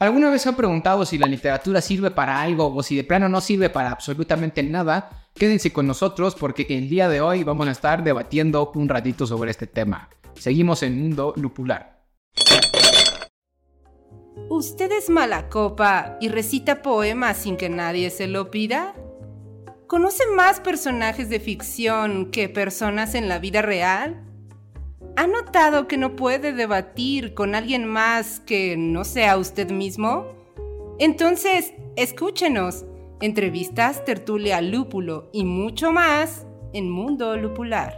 ¿Alguna vez han preguntado si la literatura sirve para algo o si de plano no sirve para absolutamente nada? Quédense con nosotros porque el día de hoy vamos a estar debatiendo un ratito sobre este tema. Seguimos en Mundo Lupular. ¿Usted es mala copa y recita poemas sin que nadie se lo pida? ¿Conoce más personajes de ficción que personas en la vida real? ¿Ha notado que no puede debatir con alguien más que no sea usted mismo? Entonces, escúchenos. Entrevistas, tertulia, lúpulo y mucho más en Mundo Lupular.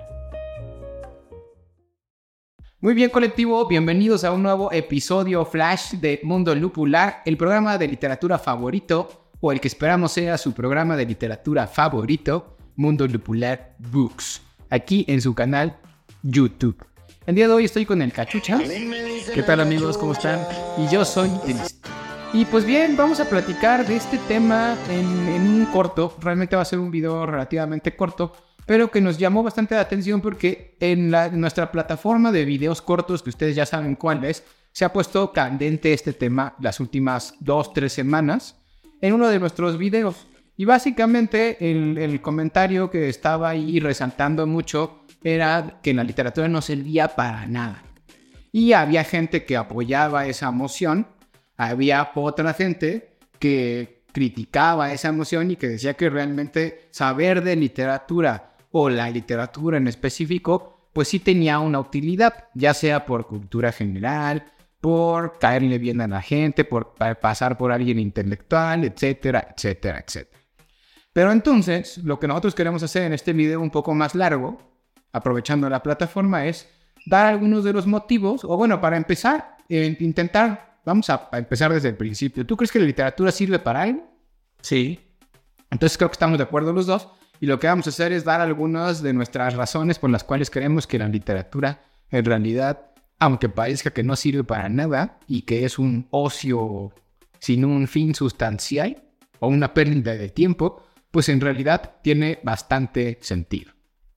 Muy bien colectivo, bienvenidos a un nuevo episodio flash de Mundo Lupular, el programa de literatura favorito o el que esperamos sea su programa de literatura favorito, Mundo Lupular Books, aquí en su canal YouTube. El día de hoy estoy con el Cachucha. ¿Qué tal amigos? ¿Cómo están? Y yo soy. Y pues bien, vamos a platicar de este tema en, un corto. Realmente va a ser un video relativamente corto, pero que nos llamó bastante la atención porque en, nuestra plataforma de videos cortos, que ustedes ya saben cuál es, se ha puesto candente este tema las últimas dos, tres semanas en uno de nuestros videos. Y básicamente el, el comentario que estaba ahí resaltando mucho era que la literatura no servía para nada. Y había gente que apoyaba esa moción, había otra gente que criticaba esa moción y que decía que realmente saber de literatura o la literatura en específico, pues sí tenía una utilidad, ya sea por cultura general, por caerle bien a la gente, por pasar por alguien intelectual, etcétera, etcétera, etcétera. Pero entonces, lo que nosotros queremos hacer en este video un poco más largo aprovechando la plataforma es dar algunos de los motivos, o bueno, para empezar, eh, intentar, vamos a, empezar desde el principio. ¿Tú crees que la literatura sirve para algo? Sí. Entonces creo que estamos de acuerdo los dos. Y lo que vamos a hacer es dar algunas de nuestras razones por las cuales creemos que la literatura en realidad, aunque parezca que no sirve para nada y que es un ocio sin un fin sustancial o una pérdida de tiempo, pues en realidad tiene bastante sentido.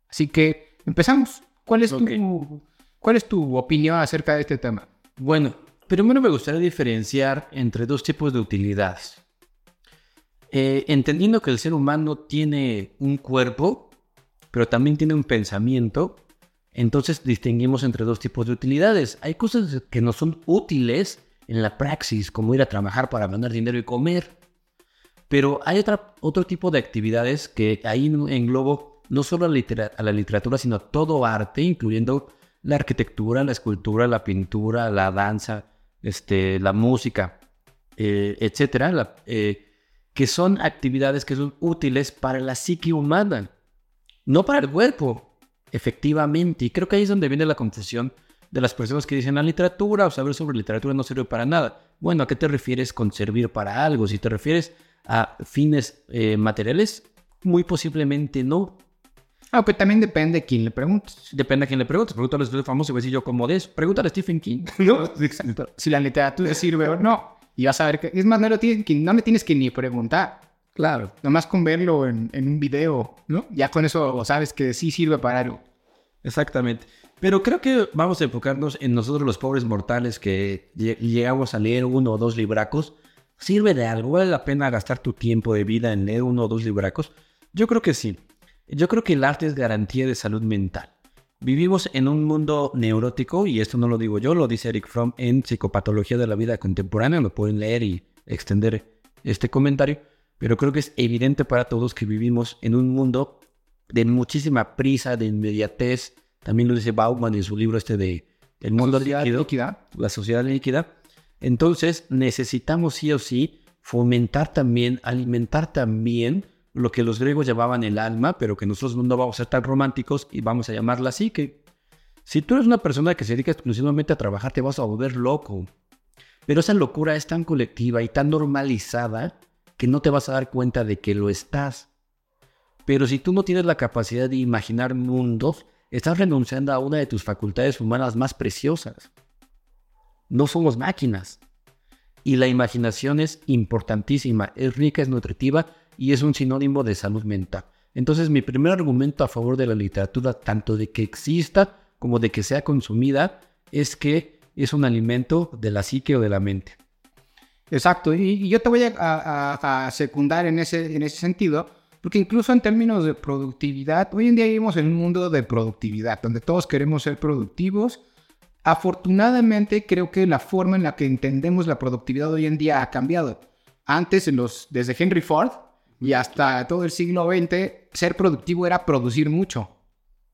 Así que Empezamos. ¿Cuál es, tu, ¿Cuál es tu opinión acerca de este tema? Bueno, primero me gustaría diferenciar entre dos tipos de utilidades. Eh, entendiendo que el ser humano tiene un cuerpo, pero también tiene un pensamiento, entonces distinguimos entre dos tipos de utilidades. Hay cosas que no son útiles en la praxis, como ir a trabajar para ganar dinero y comer. Pero hay otra, otro tipo de actividades que ahí englobo no solo a la, literatura, sino a todo arte, incluyendo la arquitectura, la escultura, la pintura, la danza, este, la música, eh, etcétera, eh, que son actividades que son útiles para la psique humana, no para el cuerpo, efectivamente. Y creo que ahí es donde viene la confusión de las personas que dicen la literatura o saber sobre literatura no sirve para nada. Bueno, ¿a qué te refieres con servir para algo? Si te refieres a fines eh, materiales, muy posiblemente no. Aunque también depende de quién le preguntes. Depende a quién le preguntes. Pregúntale a famoso y voy a decir yo como de eso. Pregúntale a Stephen King. ¿no? Si la literatura sirve o no. Y vas a ver que... Es más, no, lo tienes que, no le tienes que ni preguntar. Claro. Nomás con verlo en, en un video, ¿no? Ya con eso sabes que sí sirve para algo. Exactamente. Pero creo que vamos a enfocarnos en nosotros los pobres mortales que llegamos a leer uno o dos libracos. ¿Sirve de algo? ¿Vale la pena gastar tu tiempo de vida en leer uno o dos libracos? Yo creo que sí. Yo creo que el arte es garantía de salud mental. Vivimos en un mundo neurótico, y esto no lo digo yo, lo dice Eric Fromm en Psicopatología de la Vida Contemporánea, lo pueden leer y extender este comentario, pero creo que es evidente para todos que vivimos en un mundo de muchísima prisa, de inmediatez, también lo dice Bauman en su libro este de El mundo líquido, la sociedad líquida. Entonces necesitamos sí o sí fomentar también, alimentar también lo que los griegos llamaban el alma, pero que nosotros no vamos a ser tan románticos y vamos a llamarla así, que si tú eres una persona que se dedica exclusivamente a trabajar, te vas a volver loco. Pero esa locura es tan colectiva y tan normalizada que no te vas a dar cuenta de que lo estás. Pero si tú no tienes la capacidad de imaginar mundos, estás renunciando a una de tus facultades humanas más preciosas. No somos máquinas. Y la imaginación es importantísima, es rica, es nutritiva, y es un sinónimo de salud mental. Entonces mi primer argumento a favor de la literatura, tanto de que exista como de que sea consumida, es que es un alimento de la psique o de la mente. Exacto, y, yo te voy a, secundar en ese, en ese sentido, porque incluso en términos de productividad, hoy en día vivimos en un mundo de productividad, donde todos queremos ser productivos. Afortunadamente, creo que la forma en la que entendemos la productividad hoy en día ha cambiado. Antes, en los, desde Henry Ford y hasta todo el siglo XX, ser productivo era producir mucho.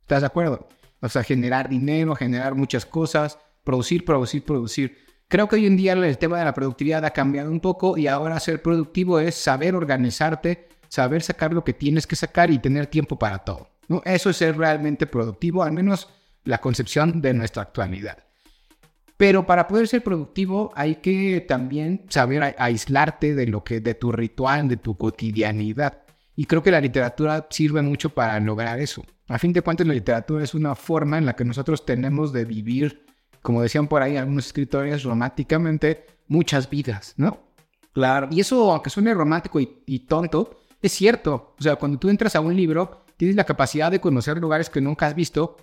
¿Estás de acuerdo? O sea, generar dinero, generar muchas cosas, producir, producir, producir. Creo que hoy en día el tema de la productividad ha cambiado un poco y ahora ser productivo es saber organizarte, saber sacar lo que tienes que sacar y tener tiempo para todo. ¿no? Eso es ser realmente productivo, al menos la concepción de nuestra actualidad. Pero para poder ser productivo hay que también saber aislarte de lo que de tu ritual, de tu cotidianidad. Y creo que la literatura sirve mucho para lograr eso. A fin de cuentas, la literatura es una forma en la que nosotros tenemos de vivir como decían por ahí algunos escritores, románticamente, muchas vidas, ¿no? Claro. Y eso, aunque suene romántico y, tonto, es cierto. O sea, cuando tú entras a un libro, tienes la capacidad de conocer lugares que nunca has visto,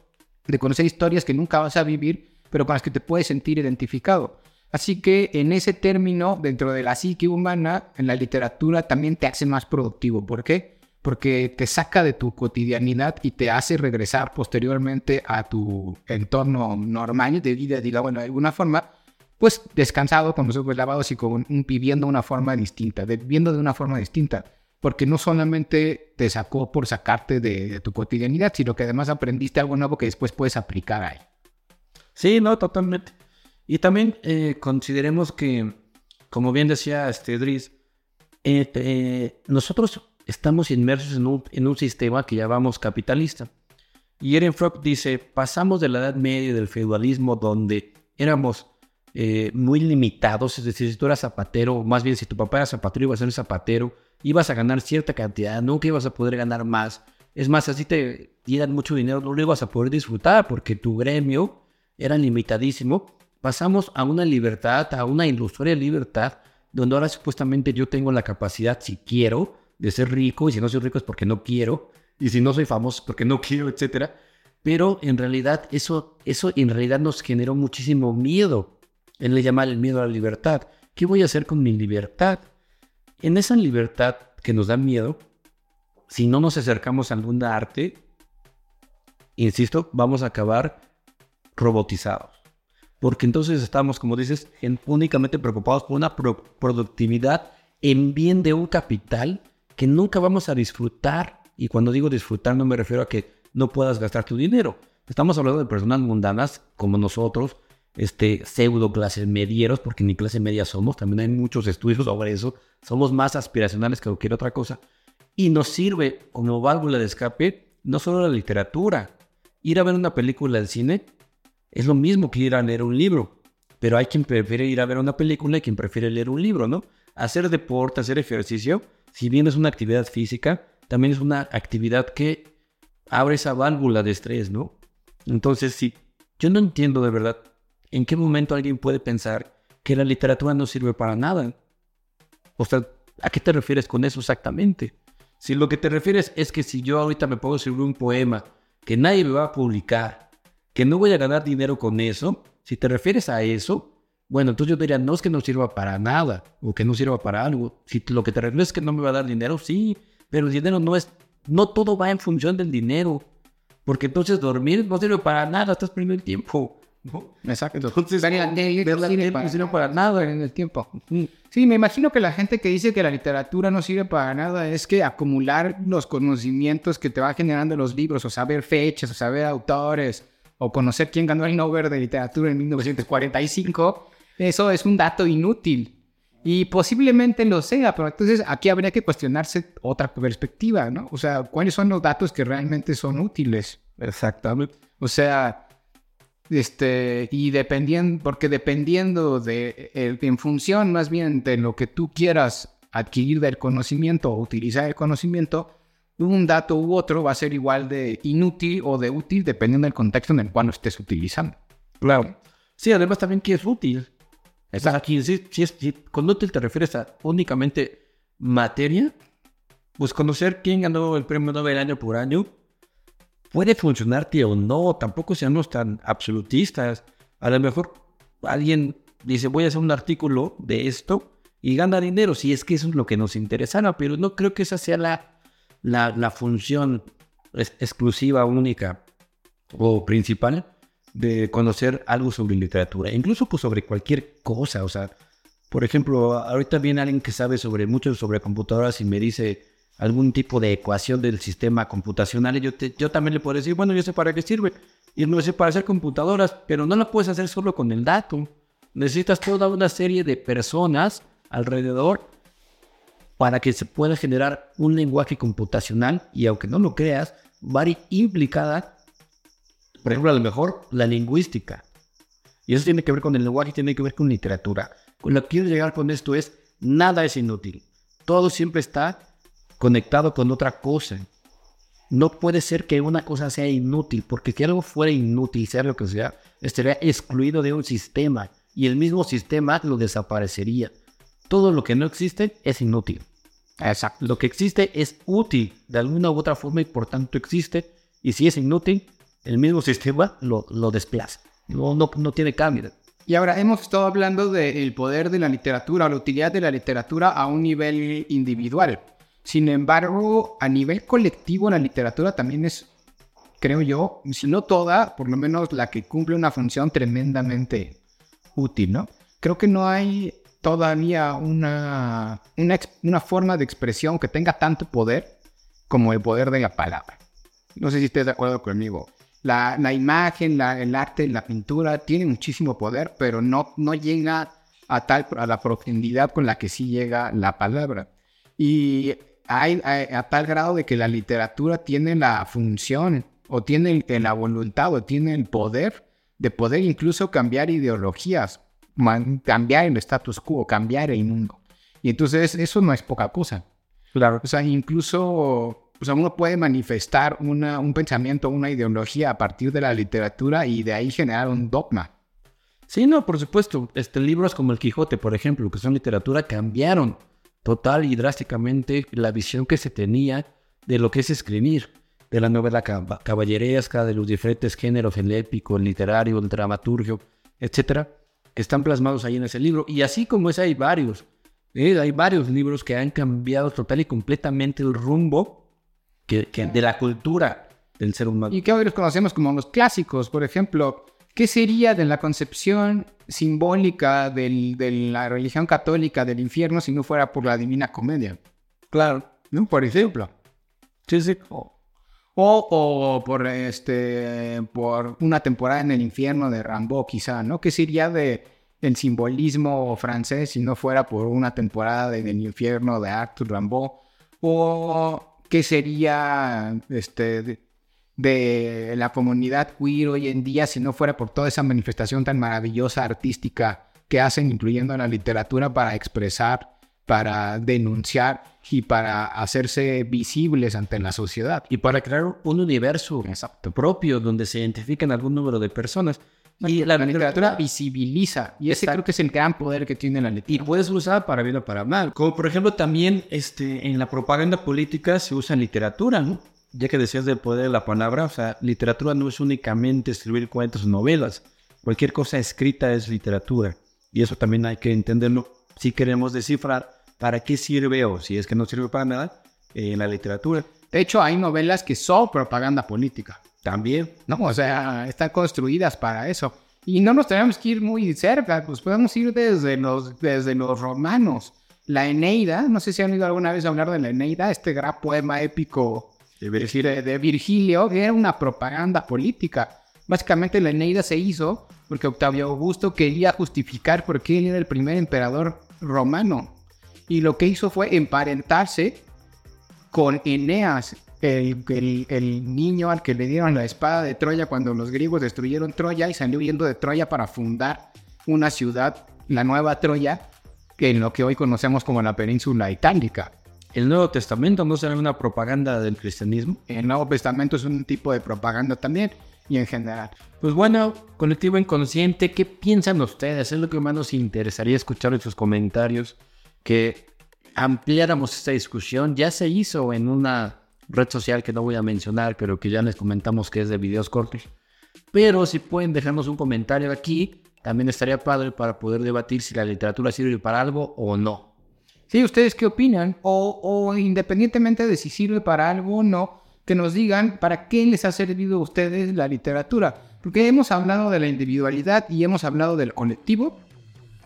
de conocer historias que nunca vas a vivir, pero con las que te puedes sentir identificado. Así que en ese término, dentro de la psique humana, en la literatura también te hace más productivo. ¿Por qué? porque te saca de tu cotidianidad y te hace regresar posteriormente a tu entorno normal de vida, digamos, de alguna forma, pues descansado, con los ojos lavados y con, viviendo una forma distinta, viviendo de una forma distinta, porque no solamente te sacó por sacarte de, tu cotidianidad, sino que además aprendiste algo nuevo que después puedes aplicar ahí. Sí, no, totalmente. Y también eh, consideremos que, como bien decía este Dries, eh, nosotros estamos inmersos en un, sistema que llamamos capitalista. Y Ehrenfrock dice, pasamos de la Edad Media del feudalismo donde éramos eh, muy limitados, es decir, si tú eras zapatero, más bien si tu papá era zapatero, ibas a ser zapatero, ibas a ganar cierta cantidad, nunca ibas a poder ganar más. Es más, así te dieran mucho dinero, no lo ibas a poder disfrutar porque tu gremio era limitadísimo. Pasamos a una libertad, a una ilusoria libertad, donde ahora supuestamente yo tengo la capacidad, si quiero, de ser rico, y si no soy rico es porque no quiero, y si no soy famoso es porque no quiero, etc. Pero en realidad eso, eso en realidad nos generó muchísimo miedo. Él le llama el miedo a la libertad. ¿Qué voy a hacer con mi libertad? En esa libertad que nos da miedo, si no nos acercamos a alguna arte, insisto, vamos a acabar robotizados. Porque entonces estamos, como dices, únicamente preocupados por una productividad en bien de un capital que nunca vamos a disfrutar. Y cuando digo disfrutar no me refiero a que no puedas gastar tu dinero. Estamos hablando de personas mundanas como nosotros, este, pseudo clases medieros, porque ni clase media somos, también hay muchos estudios sobre eso, somos más aspiracionales que cualquier otra cosa. Y nos sirve como válvula de escape no solo la literatura, ir a ver una película del cine es lo mismo que ir a leer un libro, pero hay quien prefiere ir a ver una película y quien prefiere leer un libro, ¿no? Hacer deporte, hacer ejercicio, si bien es una actividad física, también es una actividad que abre esa válvula de estrés, ¿no? Entonces, sí, yo no entiendo de verdad en qué momento alguien puede pensar que la literatura no sirve para nada. O sea, ¿a qué te refieres con eso exactamente? Si lo que te refieres es que si yo ahorita me puedo escribir un poema que nadie me va a publicar, que no voy a ganar dinero con eso, si te refieres a eso, bueno, entonces yo diría, no es que no sirva para nada o que no sirva para algo. Si lo que te refieres es que no me va a dar dinero, sí, pero el dinero no es, no todo va en función del dinero. Porque entonces dormir no sirve para nada, estás perdiendo el tiempo. Exacto. Entonces, no sirve para nada en el tiempo. Sí, me imagino que la gente que dice que la literatura no sirve para nada es que acumular los conocimientos que te va generando los libros, o saber fechas, o saber autores, o conocer quién ganó el Nobel de literatura en 1945 eso es un dato inútil. Y posiblemente lo sea, pero entonces aquí habría que cuestionarse otra perspectiva, ¿no? O sea, ¿cuáles son los datos que realmente son útiles? Exactamente. O sea, este, y dependiendo, porque dependiendo de, en función más bien de lo que tú quieras adquirir del conocimiento o utilizar el conocimiento, un dato u otro va a ser igual de inútil o de útil dependiendo del contexto en el cual lo estés utilizando. Claro. Sí, además también que es útil. Estás aquí, si, si, cuando te, te refieres a únicamente materia, pues conocer quién ganó el premio Nobel año por año puede funcionarte o no, tampoco seamos tan absolutistas. A lo mejor alguien dice, voy a hacer un artículo de esto y gana dinero, si es que eso es lo que nos interesara, pero no creo que esa sea la, la, función exclusiva, única o principal de conocer algo sobre literatura, incluso pues sobre cualquier cosa, o sea, por ejemplo, ahorita viene alguien que sabe sobre mucho sobre computadoras y me dice algún tipo de ecuación del sistema computacional y yo, yo también le puedo decir, bueno, yo sé para qué sirve, y no sé para hacer computadoras, pero no la puedes hacer solo con el dato, necesitas toda una serie de personas alrededor para que se pueda generar un lenguaje computacional y aunque no lo creas, va implicada, por ejemplo, a lo mejor la lingüística. Y eso tiene que ver con el lenguaje, tiene que ver con literatura. Con lo que quiero llegar con esto es, nada es inútil. Todo siempre está conectado con otra cosa. No puede ser que una cosa sea inútil, porque si algo fuera inútil, sea lo que sea, estaría excluido de un sistema y el mismo sistema lo desaparecería. Todo lo que no existe es inútil. Exacto. Lo que existe es útil de alguna u otra forma y por tanto existe. Y si es inútil, el mismo sistema lo, lo desplaza. No, no, no tiene cambio. Y ahora hemos estado hablando del poder de la literatura, la utilidad de la literatura a un nivel individual. Sin embargo, a nivel colectivo, la literatura también es, creo yo, si no toda, por lo menos la que cumple una función tremendamente útil, ¿no? Creo que no hay todavía una, una, forma de expresión que tenga tanto poder como el poder de la palabra. No sé si estés de acuerdo conmigo. La, la imagen, el arte, la pintura tiene muchísimo poder, pero no, no llega a, tal, a la profundidad con la que sí llega la palabra. Y a tal grado de que la literatura tiene la función o tiene la voluntad o tiene el poder de poder incluso cambiar ideologías cambiar el status quo, cambiar el mundo. Y entonces eso no es poca cosa. Claro. O sea, incluso o sea, uno puede manifestar una, un pensamiento, una ideología a partir de la literatura y de ahí generar un dogma. Sí, no, por supuesto. Este, libros como El Quijote, por ejemplo, que son literatura, cambiaron total y drásticamente la visión que se tenía de lo que es escribir, de la novela caballeresca, de los diferentes géneros, el épico, el literario, el dramaturgio, están plasmados ahí en ese libro. Y así como es, hay varios. ¿eh? Hay varios libros que han cambiado total y completamente el rumbo que, de la cultura del ser humano. Y que hoy los conocemos como los clásicos, por ejemplo. ¿Qué sería de la concepción simbólica de la religión católica del infierno si no fuera por la Divina Comedia? Claro, ¿no? Por ejemplo. Sí, sí. O, por, este, por una temporada en el infierno de Rambo, quizá, ¿no? ¿Qué sería de el simbolismo francés si no fuera por una temporada en el infierno de Arthur Rambo? ¿O qué sería este, de, la comunidad queer hoy en día si no fuera por toda esa manifestación tan maravillosa artística que hacen, incluyendo la literatura, para expresar para denunciar y para hacerse visibles ante la sociedad. Y para crear un universo propio donde se identifiquen algún número de personas. Y la, literatura, visibiliza. Y ese creo que es el gran poder que tiene la literatura. Y puede ser usada para bien o para mal. Como por ejemplo también este, en la propaganda política se usa literatura, ¿no? Ya que decías del poder de la palabra, o sea, literatura no es únicamente escribir cuentos o novelas. Cualquier cosa escrita es literatura. Y eso también hay que entenderlo si queremos descifrar para qué sirve o si es que no sirve para nada en eh, la literatura. De hecho, hay novelas que son propaganda política. También, ¿no? O sea, están construidas para eso. Y no nos tenemos que ir muy cerca, pues podemos ir desde los, desde los romanos. La Eneida, no sé si han oído alguna vez hablar de la Eneida, este gran poema épico de Virgilio, de Virgilio era una propaganda política. Básicamente la Eneida se hizo porque Octavio Augusto quería justificar por qué él era el primer emperador romano y lo que hizo fue emparentarse con Eneas, el, el, niño al que le dieron la espada de Troya cuando los griegos destruyeron Troya y salió huyendo de Troya para fundar una ciudad, la Nueva Troya, en lo que hoy conocemos como la península itálica. ¿El Nuevo Testamento no será una propaganda del cristianismo? El Nuevo Testamento es un tipo de propaganda también y en general. Pues bueno, colectivo inconsciente, ¿qué piensan ustedes? Es lo que más nos interesaría escuchar en sus comentarios que ampliáramos esta discusión. Ya se hizo en una red social que no voy a mencionar, pero que ya les comentamos que es de videos cortos. Pero si pueden dejarnos un comentario aquí, también estaría padre para poder debatir si la literatura sirve para algo o no. Sí, ¿ustedes qué opinan? O, independientemente de si sirve para algo o no, que nos digan para qué les ha servido a ustedes la literatura. Porque hemos hablado de la individualidad y hemos hablado del colectivo,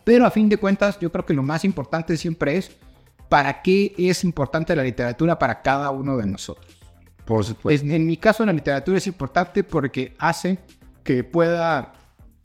pero a fin de cuentas yo creo que lo más importante siempre es para qué es importante la literatura para cada uno de nosotros. Por supuesto. en mi caso la literatura es importante porque hace que pueda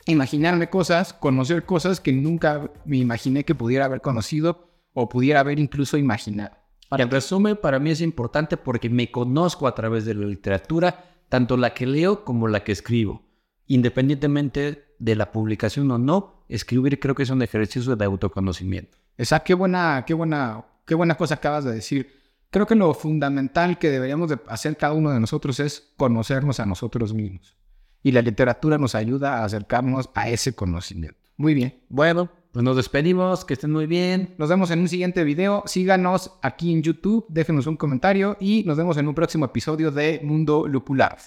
imaginarme cosas, conocer cosas que nunca me imaginé que pudiera haber conocido o pudiera haber incluso imaginado. En resumen, para mí es importante porque me conozco a través de la literatura, tanto la que leo como la que escribo. Independientemente de la publicación o no, escribir creo que es un ejercicio de autoconocimiento. Esa qué buena, qué buena, qué buena cosa acabas de decir. Creo que lo fundamental que deberíamos de hacer cada uno de nosotros es conocernos a nosotros mismos. Y la literatura nos ayuda a acercarnos a ese conocimiento. Muy bien. Bueno, pues nos despedimos, que estén muy bien. Nos vemos en un siguiente video. Síganos aquí en YouTube, déjenos un comentario y nos vemos en un próximo episodio de Mundo Lupular.